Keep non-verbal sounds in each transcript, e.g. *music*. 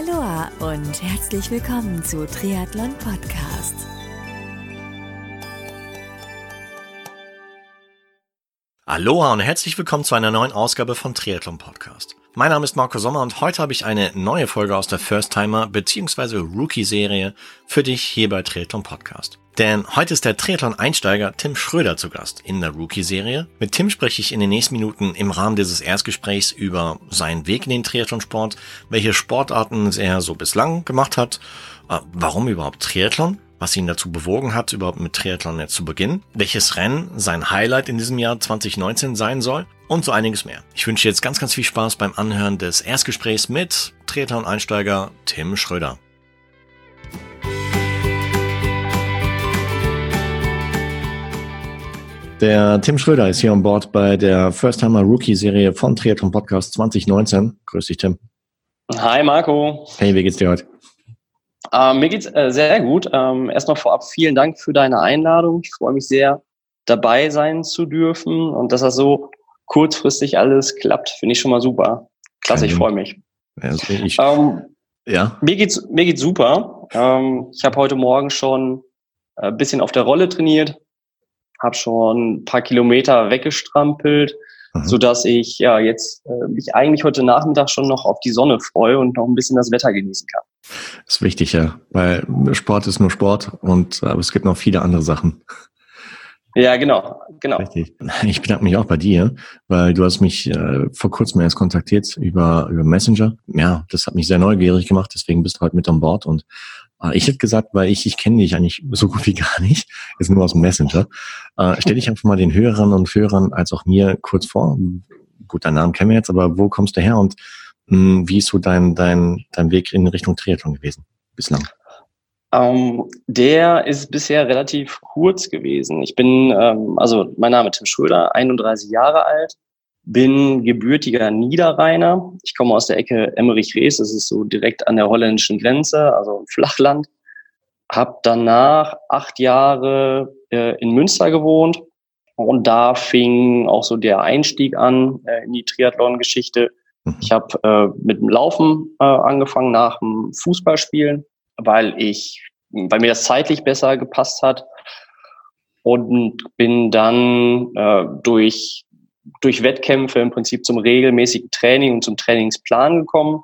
Aloha und herzlich willkommen zu Triathlon Podcast. Aloha und herzlich willkommen zu einer neuen Ausgabe von Triathlon Podcast. Mein Name ist Marco Sommer und heute habe ich eine neue Folge aus der First Timer bzw. Rookie Serie für dich hier bei Triathlon Podcast. Denn heute ist der Triathlon-Einsteiger Tim Schröder zu Gast in der Rookie-Serie. Mit Tim spreche ich in den nächsten Minuten im Rahmen dieses Erstgesprächs über seinen Weg in den Triathlonsport, welche Sportarten er so bislang gemacht hat, äh, warum überhaupt Triathlon, was ihn dazu bewogen hat, überhaupt mit Triathlon jetzt zu beginnen, welches Rennen sein Highlight in diesem Jahr 2019 sein soll und so einiges mehr. Ich wünsche jetzt ganz, ganz viel Spaß beim Anhören des Erstgesprächs mit Triathlon-Einsteiger Tim Schröder. Der Tim Schröder ist hier an Bord bei der First Timer Rookie Serie von Triathlon Podcast 2019. Grüß dich, Tim. Hi, Marco. Hey, wie geht's dir heute? Ähm, mir geht's äh, sehr gut. Ähm, erstmal vorab vielen Dank für deine Einladung. Ich freue mich sehr, dabei sein zu dürfen und dass das so kurzfristig alles klappt, finde ich schon mal super. Klasse, ich freue mich. Also ich, ähm, ja. Mir geht's mir geht's super. Ähm, ich habe heute Morgen schon ein äh, bisschen auf der Rolle trainiert, habe schon ein paar Kilometer weggestrampelt, mhm. so dass ich ja jetzt äh, mich eigentlich heute Nachmittag schon noch auf die Sonne freue und noch ein bisschen das Wetter genießen kann. Das ist wichtig, ja, weil Sport ist nur Sport und aber es gibt noch viele andere Sachen. Ja, genau, genau. Richtig. Ich bedanke mich auch bei dir, weil du hast mich äh, vor kurzem erst kontaktiert über, über Messenger. Ja, das hat mich sehr neugierig gemacht, deswegen bist du heute mit an Bord und äh, ich hätte gesagt, weil ich, ich kenne dich eigentlich so gut wie gar nicht, *laughs* ist nur aus dem Messenger. Äh, stell dich einfach mal den Hörern und Hörern als auch mir kurz vor. Gut, deinen Namen kennen wir jetzt, aber wo kommst du her und mh, hm, wie ist so dein, dein, dein Weg in Richtung Triathlon gewesen bislang? Ähm, der ist bisher relativ kurz gewesen. Ich bin, ähm, also mein Name ist Tim Schröder, 31 Jahre alt, bin gebürtiger Niederrheiner. Ich komme aus der Ecke Emmerich-Rees, das ist so direkt an der holländischen Grenze, also Flachland. Hab danach acht Jahre äh, in Münster gewohnt und da fing auch so der Einstieg an äh, in die Triathlon-Geschichte. Mhm. Ich habe äh, mit dem Laufen äh, angefangen nach dem Fußballspielen weil ich, weil mir das zeitlich besser gepasst hat und bin dann äh, durch durch Wettkämpfe im Prinzip zum regelmäßigen Training und zum Trainingsplan gekommen.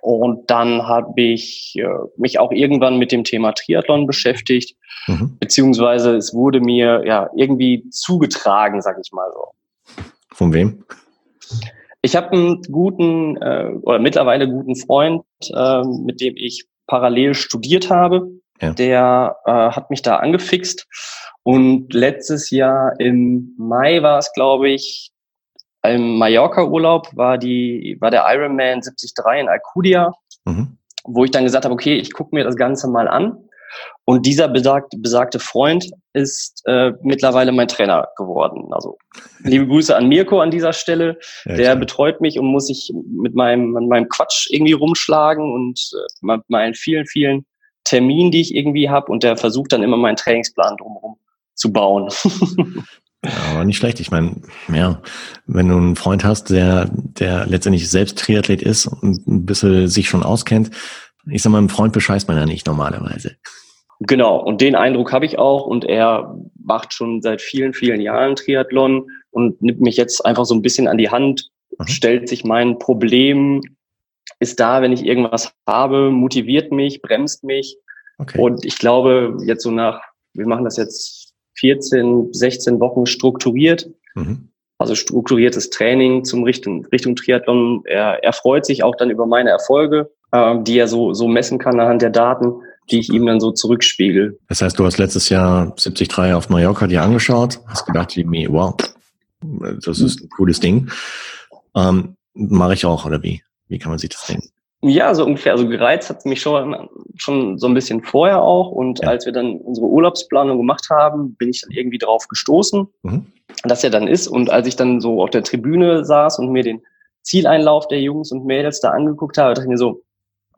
Und dann habe ich äh, mich auch irgendwann mit dem Thema Triathlon beschäftigt, mhm. beziehungsweise es wurde mir ja irgendwie zugetragen, sag ich mal so. Von wem? Ich habe einen guten äh, oder mittlerweile guten Freund, äh, mit dem ich parallel studiert habe. Ja. Der äh, hat mich da angefixt. Und letztes Jahr im Mai war es, glaube ich, im Mallorca-Urlaub war die war der Ironman 73 in Alcudia, mhm. wo ich dann gesagt habe, okay, ich gucke mir das Ganze mal an. Und dieser besagte, besagte Freund ist äh, mittlerweile mein Trainer geworden. Also liebe Grüße an Mirko an dieser Stelle. Ja, der klar. betreut mich und muss sich mit meinem, mit meinem Quatsch irgendwie rumschlagen und äh, mit meinen vielen, vielen Terminen, die ich irgendwie habe. Und der versucht dann immer meinen Trainingsplan drumherum zu bauen. *laughs* Ja, aber nicht schlecht. Ich meine, ja, wenn du einen Freund hast, der, der letztendlich selbst Triathlet ist und ein bisschen sich schon auskennt, ich sag mal, einem Freund bescheißt man ja nicht normalerweise. Genau, und den Eindruck habe ich auch. Und er macht schon seit vielen, vielen Jahren Triathlon und nimmt mich jetzt einfach so ein bisschen an die Hand, mhm. stellt sich mein Problem, ist da, wenn ich irgendwas habe, motiviert mich, bremst mich. Okay. Und ich glaube, jetzt so nach, wir machen das jetzt 14, 16 Wochen strukturiert. Mhm. Also strukturiertes Training zum Richtung, Richtung Triathlon. Er, er freut sich auch dann über meine Erfolge, äh, die er so, so messen kann anhand der Daten die ich ihm dann so zurückspiegel. Das heißt, du hast letztes Jahr 73 auf Mallorca dir angeschaut, hast gedacht, wie, wow, das ist ein cooles Ding. Ähm, Mache ich auch, oder wie? Wie kann man sich das denken? Ja, so ungefähr. Also gereizt hat mich schon, schon so ein bisschen vorher auch. Und ja. als wir dann unsere Urlaubsplanung gemacht haben, bin ich dann irgendwie drauf gestoßen, mhm. dass er dann ist. Und als ich dann so auf der Tribüne saß und mir den Zieleinlauf der Jungs und Mädels da angeguckt habe, dachte ich mir so,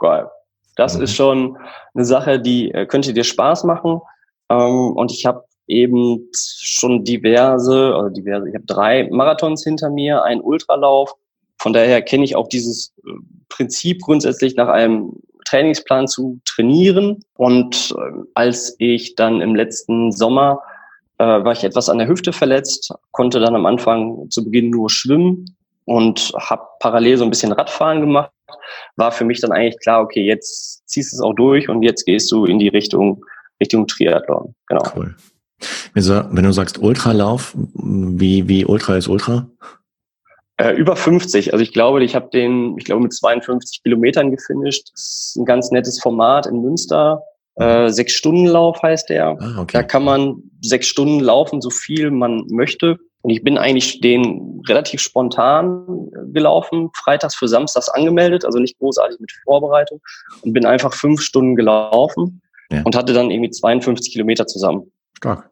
geil, das mhm. ist schon eine Sache, die äh, könnte dir Spaß machen. Ähm, und ich habe eben schon diverse, also diverse, ich habe drei Marathons hinter mir, einen Ultralauf Von daher kenne ich auch dieses äh, Prinzip grundsätzlich nach einem Trainingsplan zu trainieren. Und äh, als ich dann im letzten Sommer äh, war ich etwas an der Hüfte verletzt, konnte dann am Anfang zu Beginn nur schwimmen und habe parallel so ein bisschen Radfahren gemacht. War für mich dann eigentlich klar, okay, jetzt ziehst du es auch durch und jetzt gehst du in die Richtung Richtung Triathlon. Genau. Cool. Wenn du sagst Ultralauf, wie, wie Ultra ist Ultra? Äh, über 50. Also ich glaube, ich habe den, ich glaube, mit 52 Kilometern gefinisht. Das ist ein ganz nettes Format in Münster. Äh, sechs Stunden Lauf heißt der. Ah, okay. Da kann man sechs Stunden laufen, so viel man möchte. Und ich bin eigentlich den relativ spontan gelaufen, freitags für samstags angemeldet, also nicht großartig mit Vorbereitung und bin einfach fünf Stunden gelaufen ja. und hatte dann irgendwie 52 Kilometer zusammen. Stark.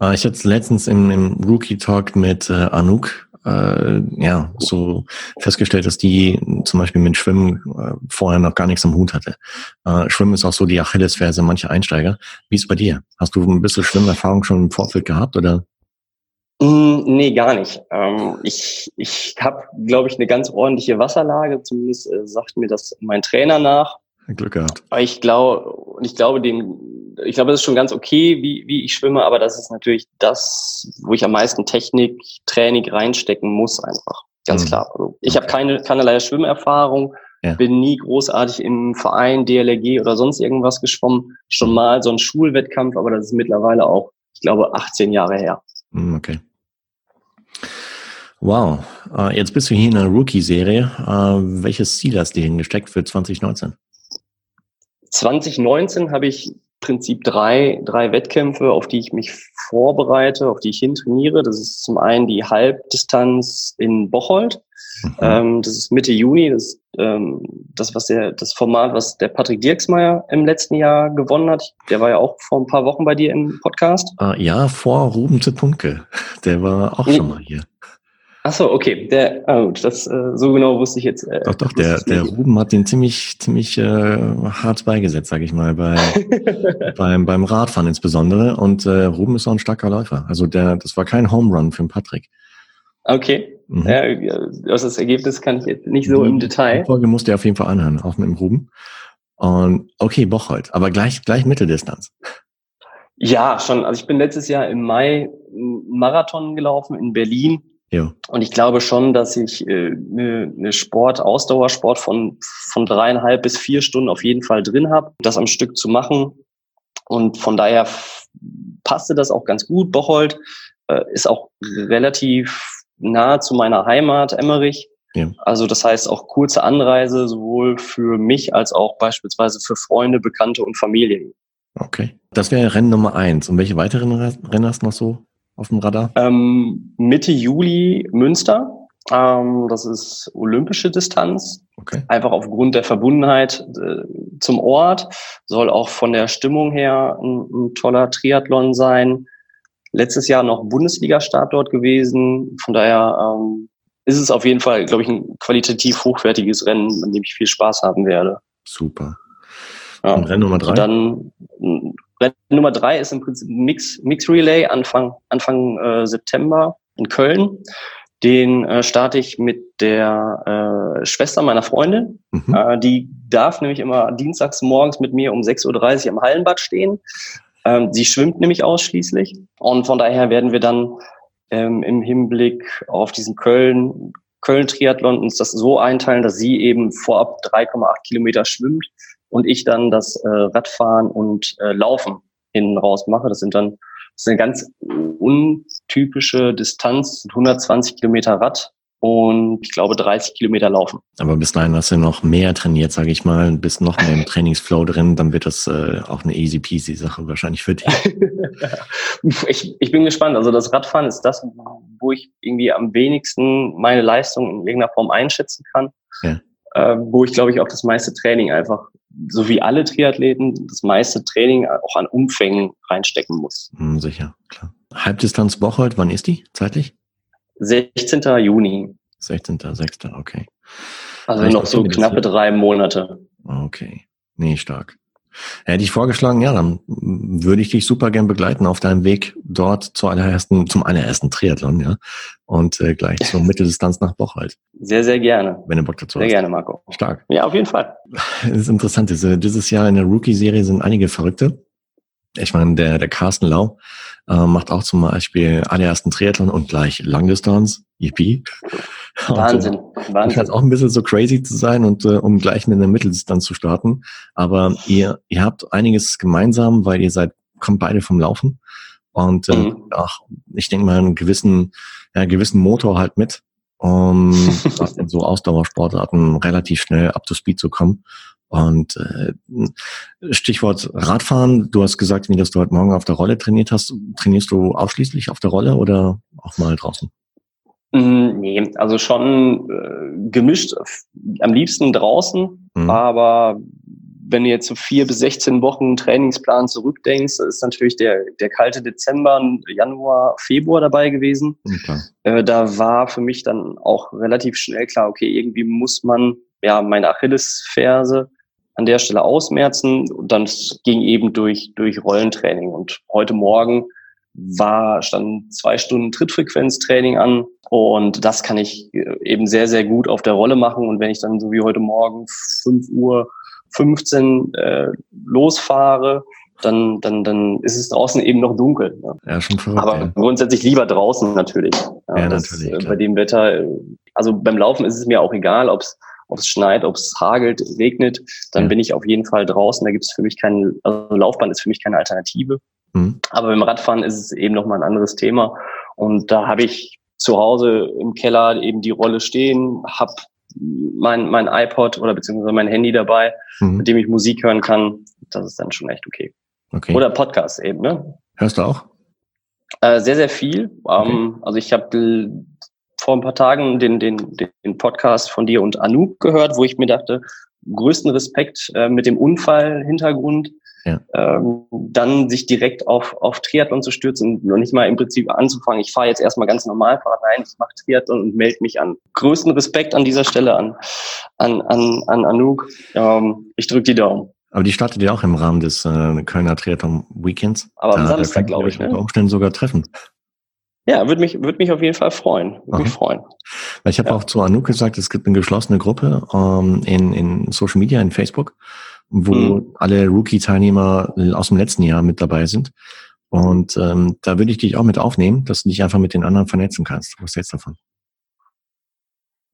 Äh, ich hatte letztens im, im Rookie Talk mit äh, Anouk äh, ja, so festgestellt, dass die zum Beispiel mit Schwimmen äh, vorher noch gar nichts am Hut hatte. Äh, Schwimmen ist auch so die Achillesferse mancher Einsteiger. Wie ist bei dir? Hast du ein bisschen Schwimmerfahrung schon im Vorfeld gehabt oder? Mm, nee, gar nicht. Ähm, ich ich habe, glaube ich, eine ganz ordentliche Wasserlage. Zumindest äh, sagt mir das mein Trainer nach. Glück gehabt. Ich glaube, ich glaube, dem ich glaube, das ist schon ganz okay, wie, wie ich schwimme, aber das ist natürlich das, wo ich am meisten Technik, Training reinstecken muss, einfach. Ganz mhm. klar. Also ich habe keine, keinerlei Schwimmerfahrung, ja. bin nie großartig im Verein, DLRG oder sonst irgendwas geschwommen. Schon mal so ein Schulwettkampf, aber das ist mittlerweile auch, ich glaube, 18 Jahre her. Mhm, okay. Wow. Uh, jetzt bist du hier in einer Rookie-Serie. Uh, welches Ziel hast du hingesteckt für 2019? 2019 habe ich Prinzip drei, drei Wettkämpfe, auf die ich mich vorbereite, auf die ich hintrainiere. Das ist zum einen die Halbdistanz in Bocholt. Mhm. Ähm, das ist Mitte Juni. Das, ähm, das, was der, das Format, was der Patrick Dirksmeier im letzten Jahr gewonnen hat. Der war ja auch vor ein paar Wochen bei dir im Podcast. Uh, ja, vor Ruben Zepunke. Der war auch schon mal hier. Ach so, okay. Der, oh, das äh, so genau wusste ich jetzt. Äh, doch, doch. Der, der Ruben hat den ziemlich, ziemlich äh, hart beigesetzt, sage ich mal, bei, *laughs* beim beim Radfahren insbesondere. Und äh, Ruben ist auch ein starker Läufer. Also der, das war kein Home Run für den Patrick. Okay. Mhm. Ja, aus das Ergebnis kann ich jetzt nicht so die, im Detail. Die Folge musste er auf jeden Fall anhören, auch mit dem Ruben. Und okay, Bocholt, aber gleich gleich Mitteldistanz. Ja, schon. Also ich bin letztes Jahr im Mai Marathon gelaufen in Berlin ja. Und ich glaube schon, dass ich äh, eine, eine Sport, Ausdauersport von, von dreieinhalb bis vier Stunden auf jeden Fall drin habe, das am Stück zu machen. Und von daher passte das auch ganz gut. Bocholt äh, ist auch relativ nah zu meiner Heimat, Emmerich. Ja. Also das heißt auch kurze Anreise, sowohl für mich als auch beispielsweise für Freunde, Bekannte und Familien. Okay. Das wäre Rennen Nummer eins. Und welche weiteren Rennen hast du noch so auf dem Radar? Ähm, Mitte Juli Münster. Ähm, das ist olympische Distanz. Okay. Einfach aufgrund der Verbundenheit äh, zum Ort. Soll auch von der Stimmung her ein, ein toller Triathlon sein. Letztes Jahr noch Bundesliga-Start dort gewesen. Von daher ähm, ist es auf jeden Fall, glaube ich, ein qualitativ hochwertiges Rennen, an dem ich viel Spaß haben werde. Super. Ja. Und Rennen Nummer drei? Dann Rennen Nummer drei ist im Prinzip Mix, Mix Relay Anfang, Anfang äh, September in Köln. Den äh, starte ich mit der äh, Schwester meiner Freundin. Mhm. Äh, die darf nämlich immer dienstags morgens mit mir um 6.30 Uhr am Hallenbad stehen. Ähm, sie schwimmt nämlich ausschließlich. Und von daher werden wir dann ähm, im Hinblick auf diesen Köln, Köln-Triathlon uns das so einteilen, dass sie eben vorab 3,8 Kilometer schwimmt und ich dann das äh, Radfahren und äh, Laufen hinten raus mache. Das sind dann das ist eine ganz untypische Distanz, 120 Kilometer Rad und ich glaube 30 Kilometer Laufen. Aber bis dahin hast du noch mehr trainiert, sage ich mal, bist noch mehr im Trainingsflow drin, dann wird das äh, auch eine easy peasy Sache wahrscheinlich für dich. *laughs* ich, ich bin gespannt. Also das Radfahren ist das, wo ich irgendwie am wenigsten meine Leistung in irgendeiner Form einschätzen kann. Ja. Äh, wo ich glaube ich auch das meiste Training einfach so wie alle Triathleten, das meiste Training auch an Umfängen reinstecken muss. Hm, sicher, klar. Halbdistanz Bocholt, wann ist die zeitlich? 16. Juni. 16.06., okay. Also noch so knappe drei Monate. Okay. Nee, stark. Hätte ich vorgeschlagen, ja, dann würde ich dich super gern begleiten auf deinem Weg dort zu allerersten, zum allerersten Triathlon, ja. Und äh, gleich zur *laughs* Mitteldistanz nach Bocholt. Sehr, sehr gerne. Wenn du Bock dazu sehr hast. Sehr gerne, Marco. Stark. Ja, auf jeden Fall. Das ist interessant. Dieses Jahr in der Rookie-Serie sind einige Verrückte. Ich meine, der, der Carsten Lau äh, macht auch zum Beispiel allerersten Triathlon und gleich Langdistanz. Yippie. *laughs* Wahnsinn. Und, Wahnsinn. Scheint auch ein bisschen so crazy zu sein und äh, um gleich mit einer Mitteldistanz zu starten. Aber ihr, ihr habt einiges gemeinsam, weil ihr seid, kommt beide vom Laufen. Und äh, mhm. auch, ich denke mal, einen gewissen, ja, gewissen Motor halt mit, um *laughs* in so Ausdauersportarten relativ schnell up to speed zu kommen. Und äh, Stichwort Radfahren, du hast gesagt, wie das du heute Morgen auf der Rolle trainiert hast. Trainierst du ausschließlich auf der Rolle oder auch mal draußen? Mm, nee, also schon äh, gemischt, am liebsten draußen, mhm. aber wenn du jetzt so vier bis 16 Wochen Trainingsplan zurückdenkst, ist natürlich der, der kalte Dezember, Januar, Februar dabei gewesen. Okay. Äh, da war für mich dann auch relativ schnell klar, okay, irgendwie muss man ja meine Achillesferse an der Stelle ausmerzen. Und dann ging eben durch, durch Rollentraining. Und heute Morgen war, stand zwei Stunden Trittfrequenztraining an. Und das kann ich äh, eben sehr, sehr gut auf der Rolle machen. Und wenn ich dann so wie heute Morgen 5 Uhr 15 äh, losfahre, dann, dann, dann ist es draußen eben noch dunkel. Ne? Ja, schon verrückt, Aber ja. grundsätzlich lieber draußen natürlich. Ja, ja das, natürlich. Klar. Bei dem Wetter, also beim Laufen ist es mir auch egal, ob es ob es schneit, ob es hagelt, regnet, dann ja. bin ich auf jeden Fall draußen. Da gibt es für mich keinen, also Laufbahn ist für mich keine Alternative. Mhm. Aber beim Radfahren ist es eben nochmal ein anderes Thema. Und da habe ich zu Hause im Keller eben die Rolle stehen, habe mein, mein iPod oder beziehungsweise mein Handy dabei, mhm. mit dem ich Musik hören kann. Das ist dann schon echt okay. okay. Oder Podcast eben, ne? Hörst du auch? Äh, sehr, sehr viel. Okay. Ähm, also ich habe vor ein paar Tagen den, den, den Podcast von dir und Anouk gehört, wo ich mir dachte, größten Respekt äh, mit dem Unfall-Hintergrund, ja. ähm, dann sich direkt auf, auf Triathlon zu stürzen und nicht mal im Prinzip anzufangen, ich fahre jetzt erstmal ganz normal Fahrrad, nein, ich mache Triathlon und melde mich an. Größten Respekt an dieser Stelle an, an, an, an Anouk. Ähm, ich drücke die Daumen. Aber die startet ja auch im Rahmen des äh, Kölner Triathlon Weekends. Aber am Samstag, glaube ich. Ne? Unter Umständen sogar treffen. Ja, würde mich, würde mich auf jeden Fall freuen. Würde mich freuen. Ich habe ja. auch zu Anouk gesagt, es gibt eine geschlossene Gruppe ähm, in, in Social Media, in Facebook, wo mhm. alle Rookie-Teilnehmer aus dem letzten Jahr mit dabei sind. Und ähm, da würde ich dich auch mit aufnehmen, dass du dich einfach mit den anderen vernetzen kannst. Was hältst du davon?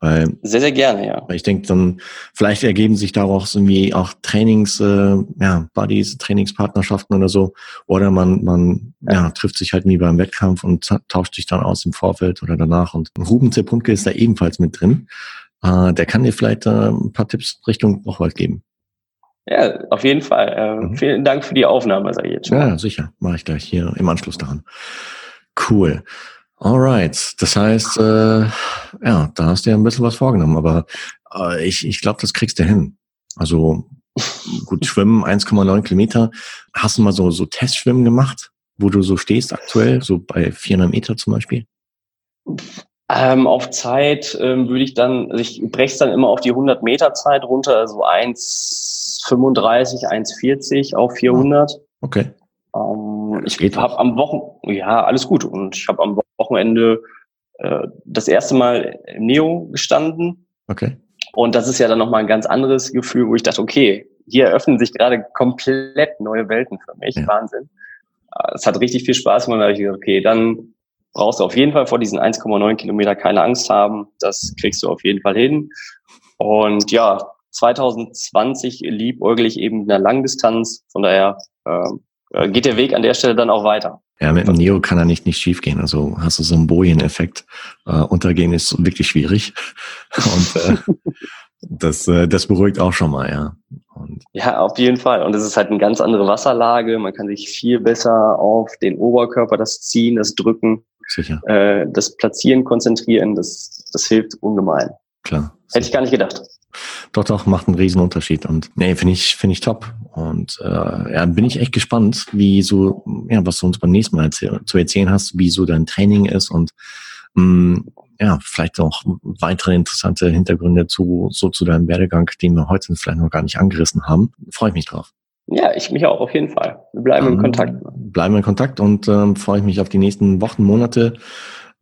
Weil, sehr, sehr gerne, ja. Weil ich denke, dann vielleicht ergeben sich daraus irgendwie auch Trainings, äh, ja, Buddies, Trainingspartnerschaften oder so. Oder man, man ja. ja trifft sich halt wie beim Wettkampf und tauscht sich dann aus im Vorfeld oder danach. Und Ruben Zepunke ist da ebenfalls mit drin. Äh, der kann dir vielleicht äh, ein paar Tipps Richtung Bochwald geben. Ja, auf jeden Fall. Äh, mhm. Vielen Dank für die Aufnahme, sage ich jetzt schon. Ja, sicher. Mache ich gleich hier im Anschluss daran. Cool. Alright, das heißt, äh, ja, da hast du ja ein bisschen was vorgenommen, aber äh, ich, ich glaube, das kriegst du hin. Also gut, *laughs* Schwimmen 1,9 Kilometer. Hast du mal so, so Testschwimmen gemacht, wo du so stehst aktuell, so bei 400 Meter zum Beispiel? Ähm, auf Zeit ähm, würde ich dann, also ich breche es dann immer auf die 100 Meter Zeit runter, also 1,35, 1,40 auf 400. Okay. Ähm, ich habe am Wochen, ja, alles gut. Und ich habe am Wochenende äh, das erste Mal im Neo gestanden. Okay. Und das ist ja dann nochmal ein ganz anderes Gefühl, wo ich dachte, okay, hier eröffnen sich gerade komplett neue Welten für mich. Ja. Wahnsinn. Äh, es hat richtig viel Spaß gemacht. Da habe ich gesagt, okay, dann brauchst du auf jeden Fall vor diesen 1,9 Kilometer keine Angst haben. Das kriegst du auf jeden Fall hin. Und ja, 2020 liebäugel ich eben in der Langdistanz. Von daher ähm, äh, geht der Weg an der Stelle dann auch weiter. Ja, mit dem Neo kann er nicht, nicht schief gehen. Also hast du so einen Bojen-Effekt. Äh, untergehen ist wirklich schwierig. *laughs* Und äh, das, äh, das beruhigt auch schon mal, ja. Und ja, auf jeden Fall. Und es ist halt eine ganz andere Wasserlage. Man kann sich viel besser auf den Oberkörper, das Ziehen, das Drücken, Sicher. Äh, das Platzieren konzentrieren. Das, das hilft ungemein. Klar. Hätte ich gar nicht gedacht. Doch, doch, macht einen riesen Unterschied. Und nee, finde ich, finde ich top. Und äh, ja, bin ich echt gespannt, wie so, ja, was du uns beim nächsten Mal erzähl zu erzählen hast, wie so dein Training ist und mh, mm, ja, vielleicht auch weitere interessante Hintergründe zu so zu deinem Werdegang, den wir heute vielleicht noch gar nicht angerissen haben. Freue ich mich drauf. Ja, ich mich auch, auf jeden Fall. Wir bleiben ähm, in Kontakt. Bleiben in Kontakt und ähm, freue ich mich auf die nächsten Wochen, Monate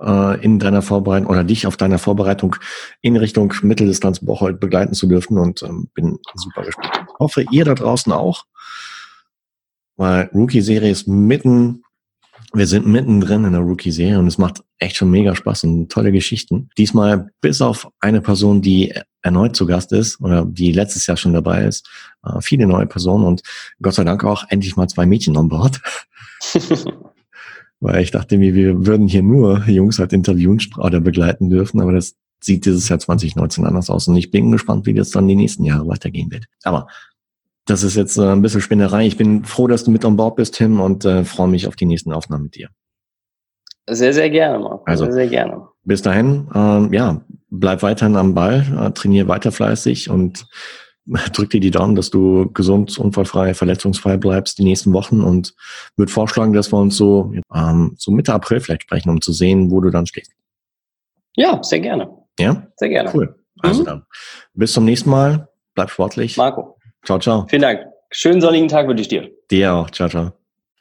äh, in deiner Vorbereitung oder dich auf deiner Vorbereitung in Richtung Mitteldistanz Bocholt begleiten zu dürfen und ähm, bin super gespannt. Ich hoffe, ihr da draußen auch, weil Rookie-Serie ist mitten wir sind mittendrin in der Rookie-Serie und es macht echt schon mega Spaß und tolle Geschichten. Diesmal bis auf eine Person, die erneut zu Gast ist oder die letztes Jahr schon dabei ist. Äh, viele neue Personen und Gott sei Dank auch endlich mal zwei Mädchen an Bord. *laughs* Weil ich dachte mir, wir würden hier nur Jungs halt interviewen oder begleiten dürfen, aber das sieht dieses Jahr 2019 anders aus und ich bin gespannt, wie das dann die nächsten Jahre weitergehen wird. Aber das ist jetzt äh, ein bisschen Spinnerei. Ich bin froh, dass du mit an Bord bist, Tim, und äh, freue mich auf die nächsten Aufnahmen mit dir. Sehr, sehr gerne, Marco. Also, sehr, sehr gerne. Bis dahin, ähm, ja, bleib weiterhin am Ball, äh, trainier weiter fleißig und *laughs* drück dir die Daumen, dass du gesund, unfallfrei, verletzungsfrei bleibst die nächsten Wochen und würde vorschlagen, dass wir uns so, ähm, so Mitte April vielleicht sprechen, um zu sehen, wo du dann stehst. Ja, sehr gerne. Ja? Sehr gerne. Cool. Also mhm. dann, bis zum nächsten Mal. Bleib sportlich. Marco. Ciao, ciao. Vielen Dank. Schönen sonnigen Tag wünsche ich dir. Dir auch. Ciao, ciao.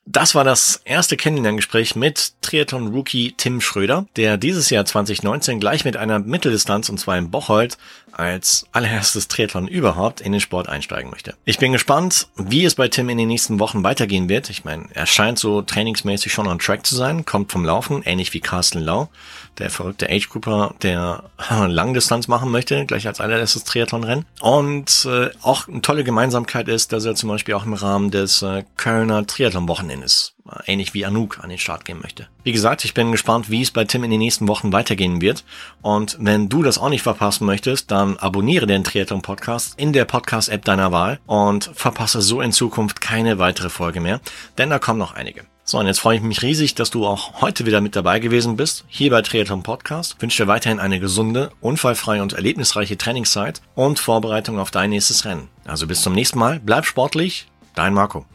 Das war das erste Kennenlerngespräch mit Triathlon-Rookie Tim Schröder, der dieses Jahr 2019 gleich mit einer Mitteldistanz und zwar in Bocholt als allererstes Triathlon überhaupt in den Sport einsteigen möchte. Ich bin gespannt, wie es bei Tim in den nächsten Wochen weitergehen wird. Ich meine, er scheint so trainingsmäßig schon on track zu sein, kommt vom Laufen, ähnlich wie Carsten Lau, der verrückte Age Grouper, der *laughs* Langdistanz machen möchte, gleich als allererstes Triathlon-Rennen. Und äh, auch eine tolle Gemeinsamkeit ist, dass er zum Beispiel auch im Rahmen des äh, Kölner Triathlon-Wochenendes ähnlich wie Anouk an den Start gehen möchte. Wie gesagt, ich bin gespannt, wie es bei Tim in den nächsten Wochen weitergehen wird. Und wenn du das auch nicht verpassen möchtest, dann abonniere den Triathlon Podcast in der Podcast-App deiner Wahl und verpasse so in Zukunft keine weitere Folge mehr, denn da kommen noch einige. So, und jetzt freue ich mich riesig, dass du auch heute wieder mit dabei gewesen bist, hier bei Triathlon Podcast. Ich wünsche dir weiterhin eine gesunde, unfallfreie und erlebnisreiche Trainingszeit und Vorbereitung auf dein nächstes Rennen. Also bis zum nächsten Mal, bleib sportlich, dein Marco.